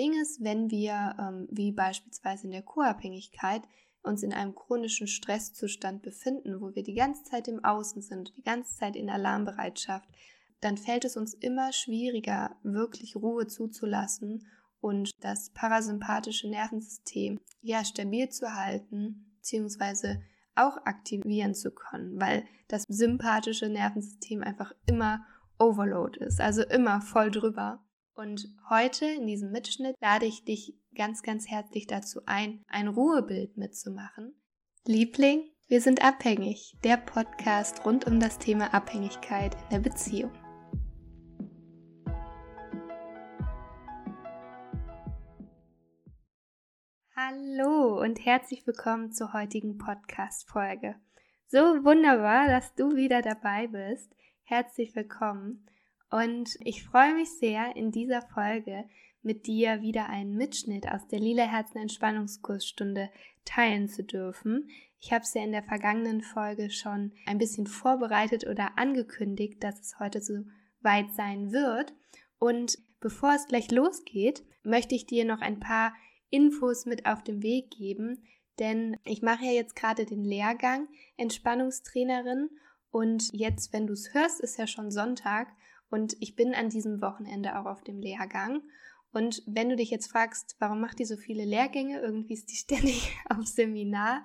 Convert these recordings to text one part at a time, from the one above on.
Ding ist, wenn wir, ähm, wie beispielsweise in der Co-Abhängigkeit, uns in einem chronischen Stresszustand befinden, wo wir die ganze Zeit im Außen sind, die ganze Zeit in Alarmbereitschaft, dann fällt es uns immer schwieriger, wirklich Ruhe zuzulassen und das parasympathische Nervensystem ja stabil zu halten, beziehungsweise auch aktivieren zu können, weil das sympathische Nervensystem einfach immer Overload ist, also immer voll drüber. Und heute in diesem Mitschnitt lade ich dich ganz, ganz herzlich dazu ein, ein Ruhebild mitzumachen. Liebling, wir sind abhängig, der Podcast rund um das Thema Abhängigkeit in der Beziehung. Hallo und herzlich willkommen zur heutigen Podcast-Folge. So wunderbar, dass du wieder dabei bist. Herzlich willkommen. Und ich freue mich sehr, in dieser Folge mit dir wieder einen Mitschnitt aus der Lila Herzen Entspannungskursstunde teilen zu dürfen. Ich habe es ja in der vergangenen Folge schon ein bisschen vorbereitet oder angekündigt, dass es heute so weit sein wird. Und bevor es gleich losgeht, möchte ich dir noch ein paar Infos mit auf den Weg geben, denn ich mache ja jetzt gerade den Lehrgang Entspannungstrainerin und jetzt, wenn du es hörst, ist ja schon Sonntag und ich bin an diesem Wochenende auch auf dem Lehrgang. Und wenn du dich jetzt fragst, warum macht die so viele Lehrgänge, irgendwie ist die ständig auf Seminar.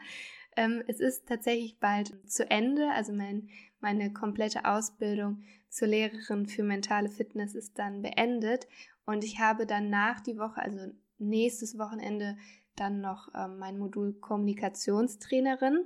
Ähm, es ist tatsächlich bald zu Ende, also mein, meine komplette Ausbildung zur Lehrerin für mentale Fitness ist dann beendet und ich habe danach die Woche, also nächstes Wochenende, dann noch ähm, mein Modul Kommunikationstrainerin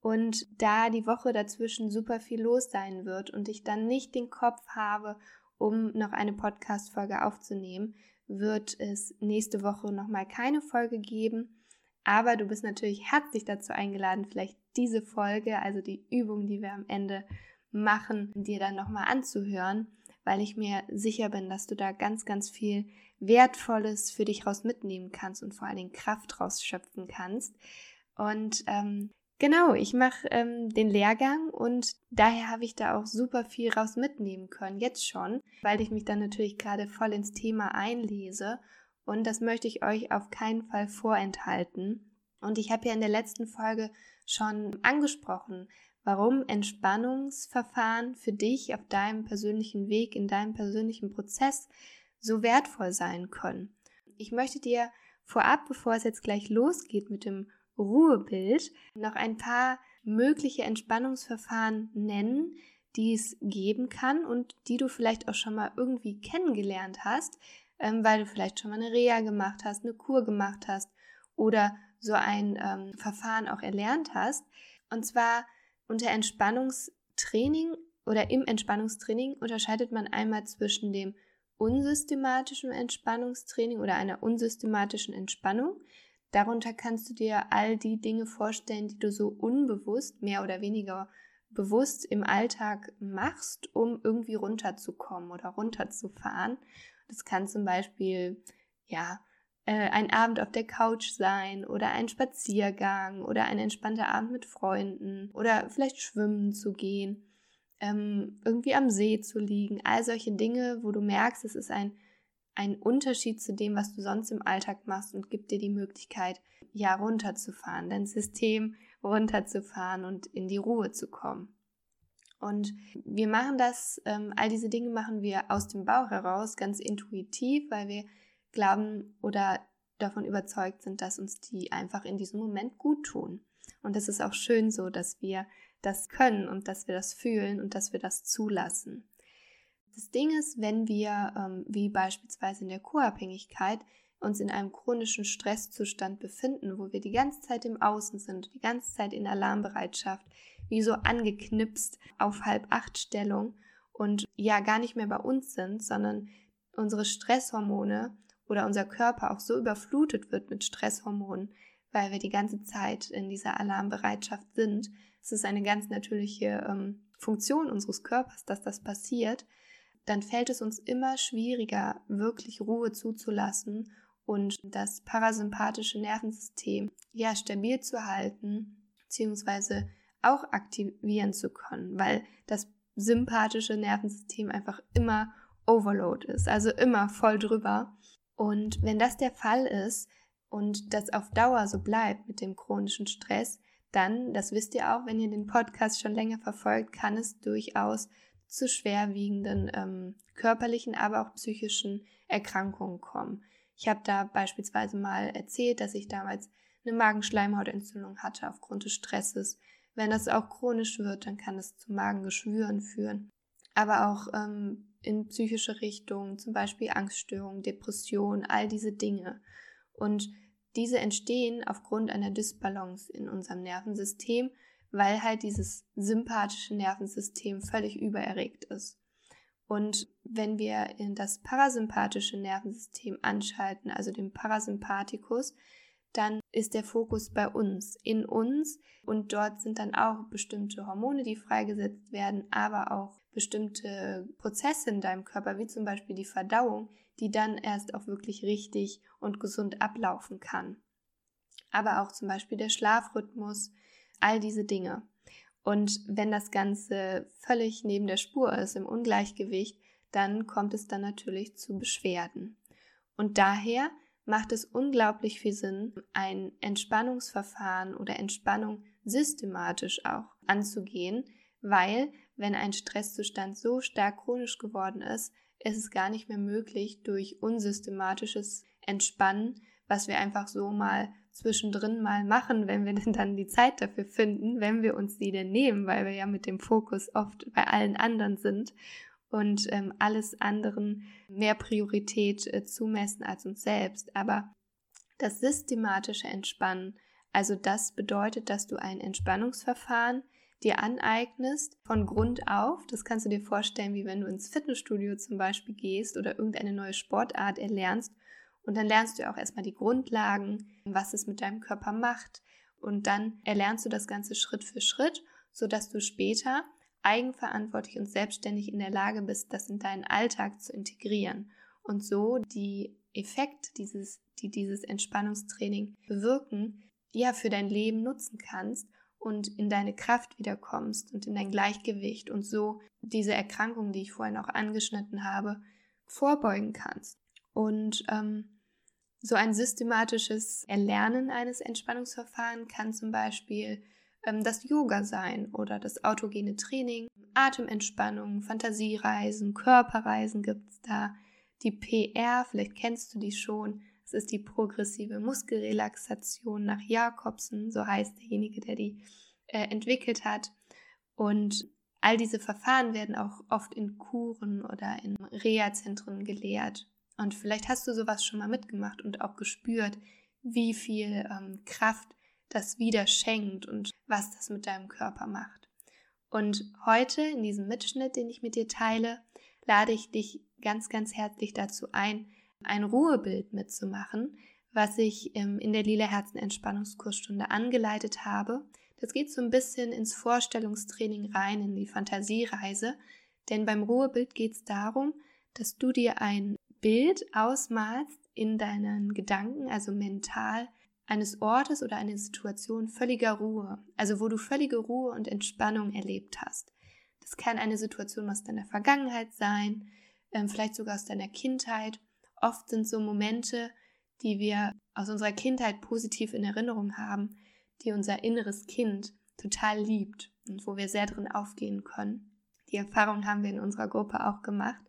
und da die Woche dazwischen super viel los sein wird und ich dann nicht den Kopf habe, um noch eine Podcast-Folge aufzunehmen, wird es nächste Woche nochmal keine Folge geben. Aber du bist natürlich herzlich dazu eingeladen, vielleicht diese Folge, also die Übung, die wir am Ende machen, dir dann nochmal anzuhören, weil ich mir sicher bin, dass du da ganz, ganz viel Wertvolles für dich raus mitnehmen kannst und vor allen Dingen Kraft rausschöpfen kannst. Und ähm, Genau, ich mache ähm, den Lehrgang und daher habe ich da auch super viel raus mitnehmen können, jetzt schon, weil ich mich dann natürlich gerade voll ins Thema einlese und das möchte ich euch auf keinen Fall vorenthalten. Und ich habe ja in der letzten Folge schon angesprochen, warum Entspannungsverfahren für dich auf deinem persönlichen Weg, in deinem persönlichen Prozess so wertvoll sein können. Ich möchte dir vorab, bevor es jetzt gleich losgeht mit dem Ruhebild noch ein paar mögliche Entspannungsverfahren nennen, die es geben kann und die du vielleicht auch schon mal irgendwie kennengelernt hast, ähm, weil du vielleicht schon mal eine Reha gemacht hast, eine Kur gemacht hast oder so ein ähm, Verfahren auch erlernt hast. Und zwar unter Entspannungstraining oder im Entspannungstraining unterscheidet man einmal zwischen dem unsystematischen Entspannungstraining oder einer unsystematischen Entspannung. Darunter kannst du dir all die Dinge vorstellen, die du so unbewusst, mehr oder weniger bewusst im Alltag machst, um irgendwie runterzukommen oder runterzufahren. Das kann zum Beispiel, ja, äh, ein Abend auf der Couch sein oder ein Spaziergang oder ein entspannter Abend mit Freunden oder vielleicht schwimmen zu gehen, ähm, irgendwie am See zu liegen. All solche Dinge, wo du merkst, es ist ein ein Unterschied zu dem, was du sonst im Alltag machst und gibt dir die Möglichkeit, ja, runterzufahren, dein System runterzufahren und in die Ruhe zu kommen. Und wir machen das, ähm, all diese Dinge machen wir aus dem Bauch heraus, ganz intuitiv, weil wir glauben oder davon überzeugt sind, dass uns die einfach in diesem Moment gut tun. Und es ist auch schön so, dass wir das können und dass wir das fühlen und dass wir das zulassen. Das Ding ist, wenn wir, ähm, wie beispielsweise in der Co-Abhängigkeit, uns in einem chronischen Stresszustand befinden, wo wir die ganze Zeit im Außen sind, die ganze Zeit in Alarmbereitschaft, wie so angeknipst auf halb acht Stellung und ja gar nicht mehr bei uns sind, sondern unsere Stresshormone oder unser Körper auch so überflutet wird mit Stresshormonen, weil wir die ganze Zeit in dieser Alarmbereitschaft sind. Es ist eine ganz natürliche ähm, Funktion unseres Körpers, dass das passiert dann fällt es uns immer schwieriger, wirklich Ruhe zuzulassen und das parasympathische Nervensystem ja stabil zu halten, beziehungsweise auch aktivieren zu können, weil das sympathische Nervensystem einfach immer Overload ist, also immer voll drüber. Und wenn das der Fall ist und das auf Dauer so bleibt mit dem chronischen Stress, dann, das wisst ihr auch, wenn ihr den Podcast schon länger verfolgt, kann es durchaus zu schwerwiegenden ähm, körperlichen, aber auch psychischen Erkrankungen kommen. Ich habe da beispielsweise mal erzählt, dass ich damals eine Magenschleimhautentzündung hatte aufgrund des Stresses. Wenn das auch chronisch wird, dann kann es zu Magengeschwüren führen. Aber auch ähm, in psychische Richtungen, zum Beispiel Angststörungen, Depressionen, all diese Dinge. Und diese entstehen aufgrund einer Dysbalance in unserem Nervensystem, weil halt dieses sympathische Nervensystem völlig übererregt ist. Und wenn wir in das parasympathische Nervensystem anschalten, also den Parasympathikus, dann ist der Fokus bei uns, in uns und dort sind dann auch bestimmte Hormone, die freigesetzt werden, aber auch bestimmte Prozesse in deinem Körper, wie zum Beispiel die Verdauung, die dann erst auch wirklich richtig und gesund ablaufen kann. Aber auch zum Beispiel der Schlafrhythmus, all diese Dinge. Und wenn das Ganze völlig neben der Spur ist, im Ungleichgewicht, dann kommt es dann natürlich zu Beschwerden. Und daher macht es unglaublich viel Sinn, ein Entspannungsverfahren oder Entspannung systematisch auch anzugehen, weil wenn ein Stresszustand so stark chronisch geworden ist, ist es gar nicht mehr möglich, durch unsystematisches Entspannen, was wir einfach so mal zwischendrin mal machen, wenn wir denn dann die Zeit dafür finden, wenn wir uns die denn nehmen, weil wir ja mit dem Fokus oft bei allen anderen sind und ähm, alles anderen mehr Priorität äh, zumessen als uns selbst. Aber das systematische Entspannen, also das bedeutet, dass du ein Entspannungsverfahren dir aneignest von Grund auf. Das kannst du dir vorstellen, wie wenn du ins Fitnessstudio zum Beispiel gehst oder irgendeine neue Sportart erlernst und dann lernst du auch erstmal die Grundlagen, was es mit deinem Körper macht. Und dann erlernst du das Ganze Schritt für Schritt, sodass du später eigenverantwortlich und selbstständig in der Lage bist, das in deinen Alltag zu integrieren und so die Effekte, dieses, die dieses Entspannungstraining bewirken, ja für dein Leben nutzen kannst und in deine Kraft wiederkommst und in dein Gleichgewicht und so diese Erkrankung, die ich vorhin auch angeschnitten habe, vorbeugen kannst. Und ähm, so ein systematisches Erlernen eines Entspannungsverfahrens kann zum Beispiel ähm, das Yoga sein oder das autogene Training, Atementspannung, Fantasiereisen, Körperreisen gibt es da. Die PR, vielleicht kennst du die schon, das ist die progressive Muskelrelaxation nach Jakobsen, so heißt derjenige, der die äh, entwickelt hat. Und all diese Verfahren werden auch oft in Kuren oder in Reha-Zentren gelehrt. Und vielleicht hast du sowas schon mal mitgemacht und auch gespürt, wie viel ähm, Kraft das wieder schenkt und was das mit deinem Körper macht. Und heute in diesem Mitschnitt, den ich mit dir teile, lade ich dich ganz, ganz herzlich dazu ein, ein Ruhebild mitzumachen, was ich ähm, in der Lila Herzen Entspannungskursstunde angeleitet habe. Das geht so ein bisschen ins Vorstellungstraining rein, in die Fantasiereise, denn beim Ruhebild geht es darum, dass du dir ein Bild ausmalst in deinen Gedanken, also mental, eines Ortes oder einer Situation völliger Ruhe, also wo du völlige Ruhe und Entspannung erlebt hast. Das kann eine Situation aus deiner Vergangenheit sein, ähm, vielleicht sogar aus deiner Kindheit. Oft sind so Momente, die wir aus unserer Kindheit positiv in Erinnerung haben, die unser inneres Kind total liebt und wo wir sehr drin aufgehen können. Die Erfahrung haben wir in unserer Gruppe auch gemacht.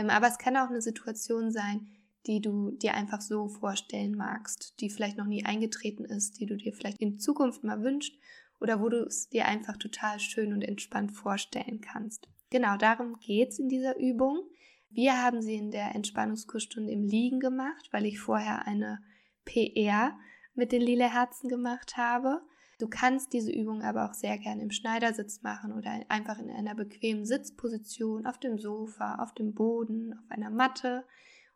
Ähm, aber es kann auch eine Situation sein, die du dir einfach so vorstellen magst, die vielleicht noch nie eingetreten ist, die du dir vielleicht in Zukunft mal wünschst oder wo du es dir einfach total schön und entspannt vorstellen kannst. Genau darum geht es in dieser Übung. Wir haben sie in der Entspannungskursstunde im Liegen gemacht, weil ich vorher eine PR mit den lila Herzen gemacht habe. Du kannst diese Übung aber auch sehr gerne im Schneidersitz machen oder einfach in einer bequemen Sitzposition auf dem Sofa, auf dem Boden, auf einer Matte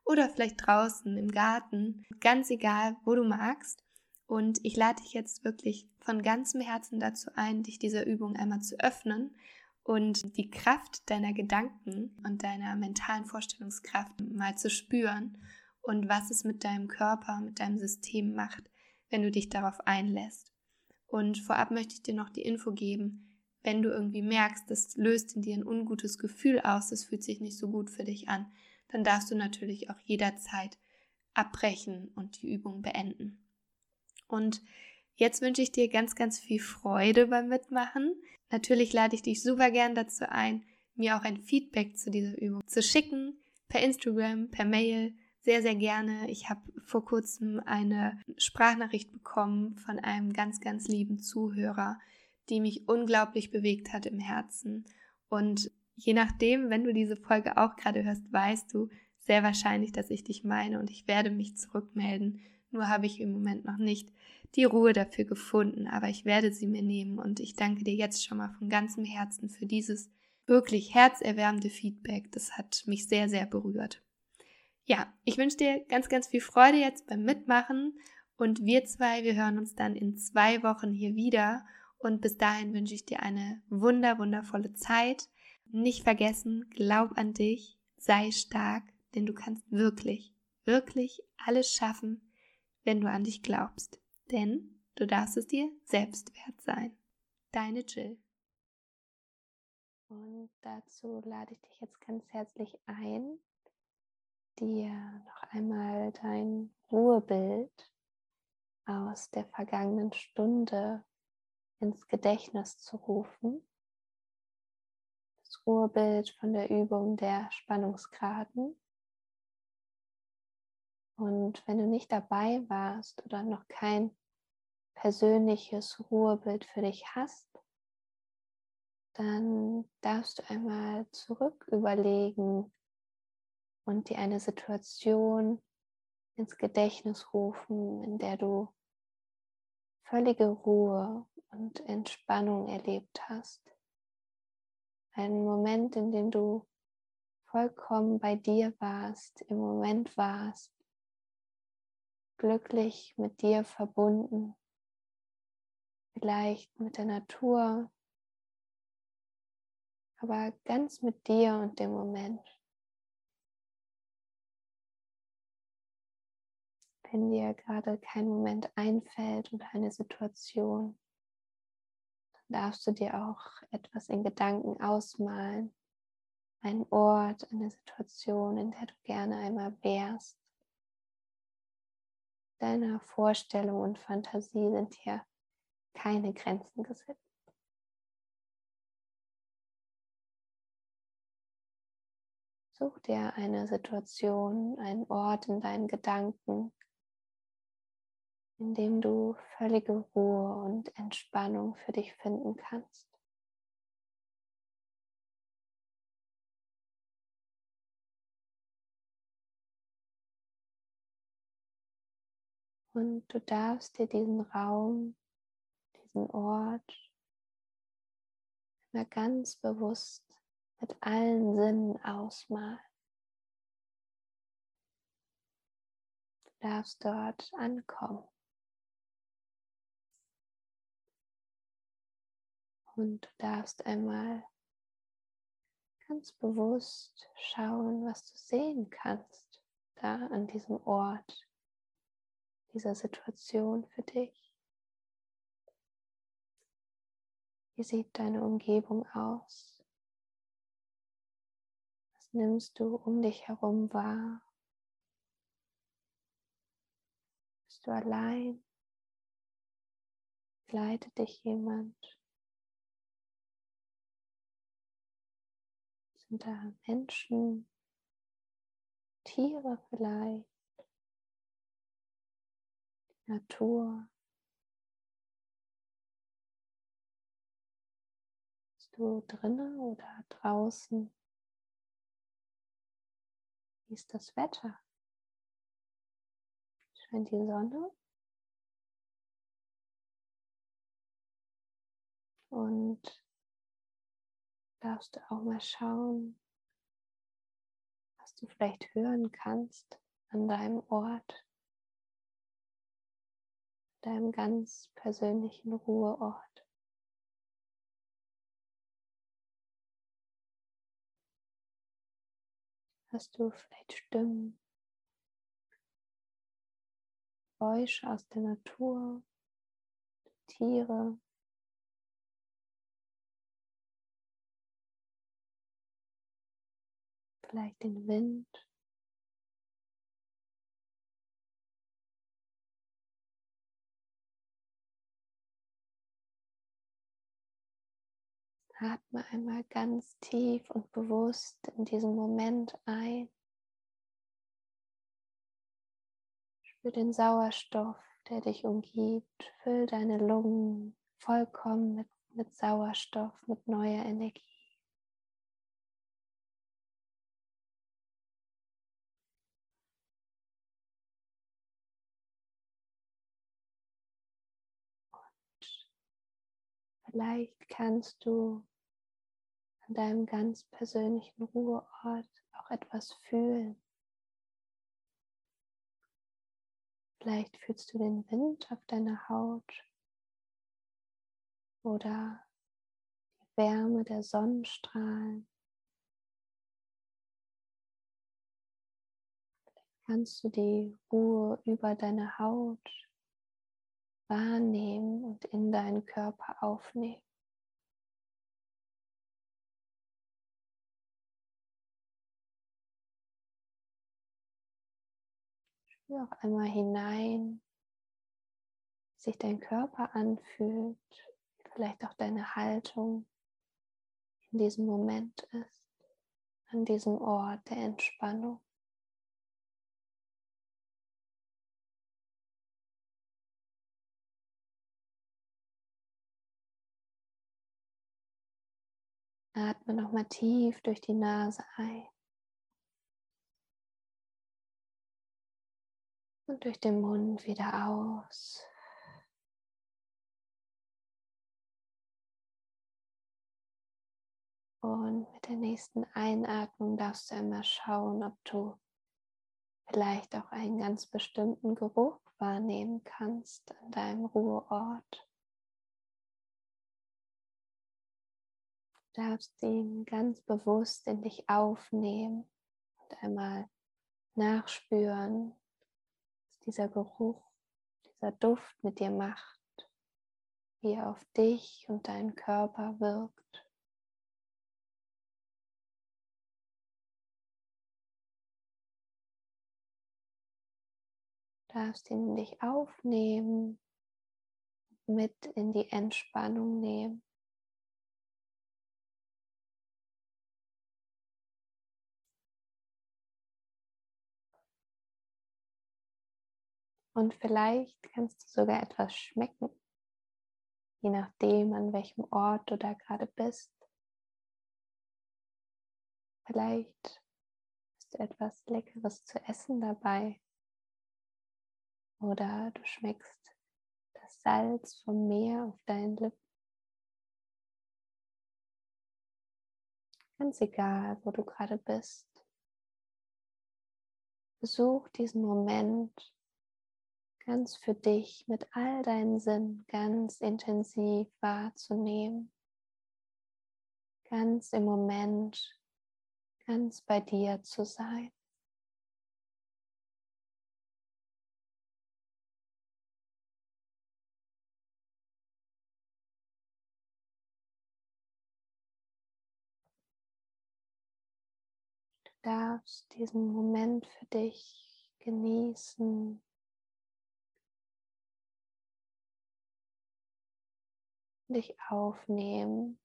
oder vielleicht draußen im Garten. Ganz egal, wo du magst. Und ich lade dich jetzt wirklich von ganzem Herzen dazu ein, dich dieser Übung einmal zu öffnen und die Kraft deiner Gedanken und deiner mentalen Vorstellungskraft mal zu spüren und was es mit deinem Körper, mit deinem System macht, wenn du dich darauf einlässt. Und vorab möchte ich dir noch die Info geben, wenn du irgendwie merkst, das löst in dir ein ungutes Gefühl aus, das fühlt sich nicht so gut für dich an, dann darfst du natürlich auch jederzeit abbrechen und die Übung beenden. Und jetzt wünsche ich dir ganz, ganz viel Freude beim Mitmachen. Natürlich lade ich dich super gern dazu ein, mir auch ein Feedback zu dieser Übung zu schicken, per Instagram, per Mail, sehr, sehr gerne. Ich habe vor kurzem eine Sprachnachricht bekommen von einem ganz, ganz lieben Zuhörer, die mich unglaublich bewegt hat im Herzen. Und je nachdem, wenn du diese Folge auch gerade hörst, weißt du sehr wahrscheinlich, dass ich dich meine und ich werde mich zurückmelden. Nur habe ich im Moment noch nicht die Ruhe dafür gefunden, aber ich werde sie mir nehmen und ich danke dir jetzt schon mal von ganzem Herzen für dieses wirklich herzerwärmende Feedback. Das hat mich sehr, sehr berührt. Ja, ich wünsche dir ganz, ganz viel Freude jetzt beim Mitmachen und wir zwei, wir hören uns dann in zwei Wochen hier wieder und bis dahin wünsche ich dir eine wunder, wundervolle Zeit. Nicht vergessen, glaub an dich, sei stark, denn du kannst wirklich, wirklich alles schaffen, wenn du an dich glaubst. Denn du darfst es dir selbst wert sein. Deine Jill. Und dazu lade ich dich jetzt ganz herzlich ein, dir noch einmal dein Ruhebild aus der vergangenen Stunde ins Gedächtnis zu rufen. Das Ruhebild von der Übung der Spannungsgraden. Und wenn du nicht dabei warst oder noch kein persönliches Ruhebild für dich hast, dann darfst du einmal zurück überlegen, und dir eine Situation ins Gedächtnis rufen, in der du völlige Ruhe und Entspannung erlebt hast. Einen Moment, in dem du vollkommen bei dir warst, im Moment warst, glücklich mit dir verbunden, vielleicht mit der Natur, aber ganz mit dir und dem Moment. Wenn dir gerade kein Moment einfällt oder eine Situation, dann darfst du dir auch etwas in Gedanken ausmalen. Einen Ort, eine Situation, in der du gerne einmal wärst. Deiner Vorstellung und Fantasie sind hier keine Grenzen gesetzt. Such dir eine Situation, einen Ort in deinen Gedanken, in dem du völlige Ruhe und Entspannung für dich finden kannst. Und du darfst dir diesen Raum, diesen Ort immer ganz bewusst mit allen Sinnen ausmalen. Du darfst dort ankommen. Und du darfst einmal ganz bewusst schauen, was du sehen kannst da an diesem Ort, dieser Situation für dich. Wie sieht deine Umgebung aus? Was nimmst du um dich herum wahr? Bist du allein? Gleitet dich jemand? Da Menschen, Tiere vielleicht, die Natur? Bist du drinnen oder draußen? Wie ist das Wetter? Scheint die Sonne? Und darfst du auch mal schauen, was du vielleicht hören kannst an deinem Ort, deinem ganz persönlichen Ruheort. Hast du vielleicht Stimmen, Geräusche aus der Natur, Tiere, vielleicht den Wind. Atme einmal ganz tief und bewusst in diesen Moment ein. Spür den Sauerstoff, der dich umgibt. Füll deine Lungen vollkommen mit, mit Sauerstoff, mit neuer Energie. Vielleicht kannst du an deinem ganz persönlichen Ruheort auch etwas fühlen. Vielleicht fühlst du den Wind auf deiner Haut oder die Wärme der Sonnenstrahlen. Vielleicht kannst du die Ruhe über deine Haut wahrnehmen und in deinen Körper aufnehmen. Spür auch einmal hinein, wie sich dein Körper anfühlt, wie vielleicht auch deine Haltung in diesem Moment ist, an diesem Ort der Entspannung. Atme nochmal tief durch die Nase ein. Und durch den Mund wieder aus. Und mit der nächsten Einatmung darfst du einmal schauen, ob du vielleicht auch einen ganz bestimmten Geruch wahrnehmen kannst an deinem Ruheort. Darfst ihn ganz bewusst in dich aufnehmen und einmal nachspüren, was dieser Geruch, dieser Duft mit dir macht, wie er auf dich und deinen Körper wirkt. Du darfst ihn in dich aufnehmen, mit in die Entspannung nehmen. Und vielleicht kannst du sogar etwas schmecken, je nachdem, an welchem Ort du da gerade bist. Vielleicht ist etwas Leckeres zu essen dabei. Oder du schmeckst das Salz vom Meer auf deinen Lippen. Ganz egal, wo du gerade bist. Besuch diesen Moment ganz für dich mit all deinen Sinnen ganz intensiv wahrzunehmen, ganz im Moment, ganz bei dir zu sein. Du darfst diesen Moment für dich genießen, dich aufnehmen.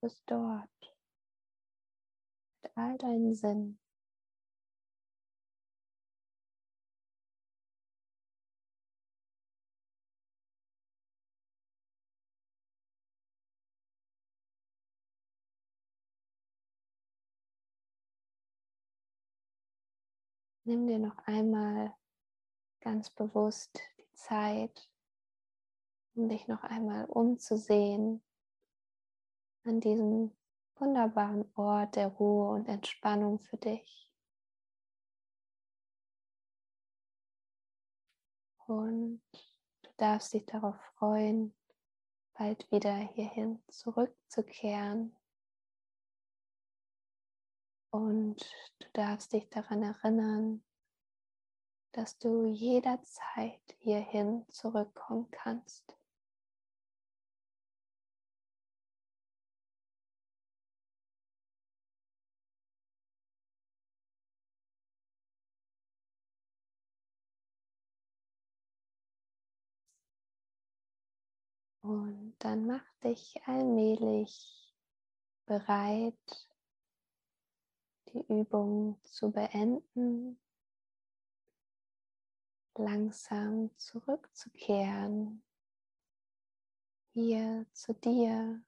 Du bist dort mit all deinen Sinnen. Nimm dir noch einmal ganz bewusst die Zeit, um dich noch einmal umzusehen an diesem wunderbaren Ort der Ruhe und Entspannung für dich. Und du darfst dich darauf freuen, bald wieder hierhin zurückzukehren. Und du darfst dich daran erinnern, dass du jederzeit hierhin zurückkommen kannst. Und dann mach dich allmählich bereit, die Übung zu beenden, langsam zurückzukehren, hier zu dir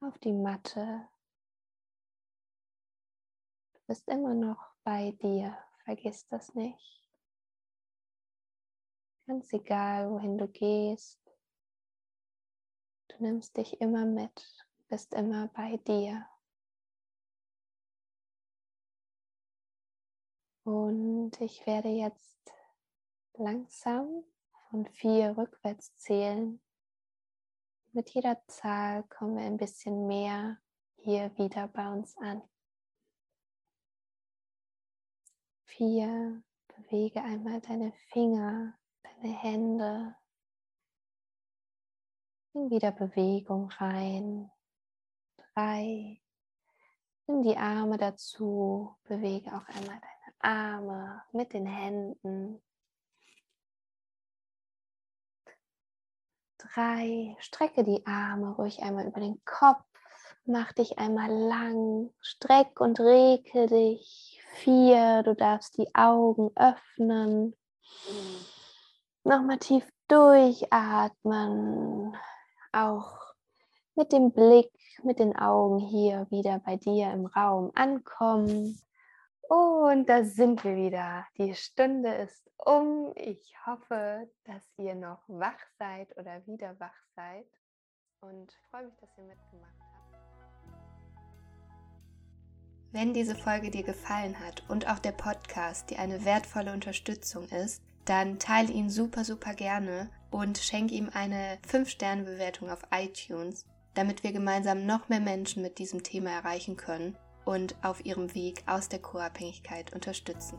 auf die Matte. Du bist immer noch bei dir, vergiss das nicht. Ganz egal, wohin du gehst, du nimmst dich immer mit, bist immer bei dir. Und ich werde jetzt langsam von vier rückwärts zählen. Mit jeder Zahl kommen wir ein bisschen mehr hier wieder bei uns an. Vier, bewege einmal deine Finger, deine Hände. Bring wieder Bewegung rein. Drei, nimm die Arme dazu, bewege auch einmal deine Arme mit den Händen. Drei, strecke die Arme ruhig einmal über den Kopf. Mach dich einmal lang, streck und rekel dich. Vier, du darfst die Augen öffnen. Nochmal tief durchatmen. Auch mit dem Blick, mit den Augen hier wieder bei dir im Raum ankommen. Und da sind wir wieder. Die Stunde ist um. Ich hoffe, dass ihr noch wach seid oder wieder wach seid. Und freue mich, dass ihr mitgemacht habt. Wenn diese Folge dir gefallen hat und auch der Podcast dir eine wertvolle Unterstützung ist, dann teile ihn super, super gerne und schenke ihm eine 5-Sterne-Bewertung auf iTunes, damit wir gemeinsam noch mehr Menschen mit diesem Thema erreichen können und auf ihrem Weg aus der Co-Abhängigkeit unterstützen.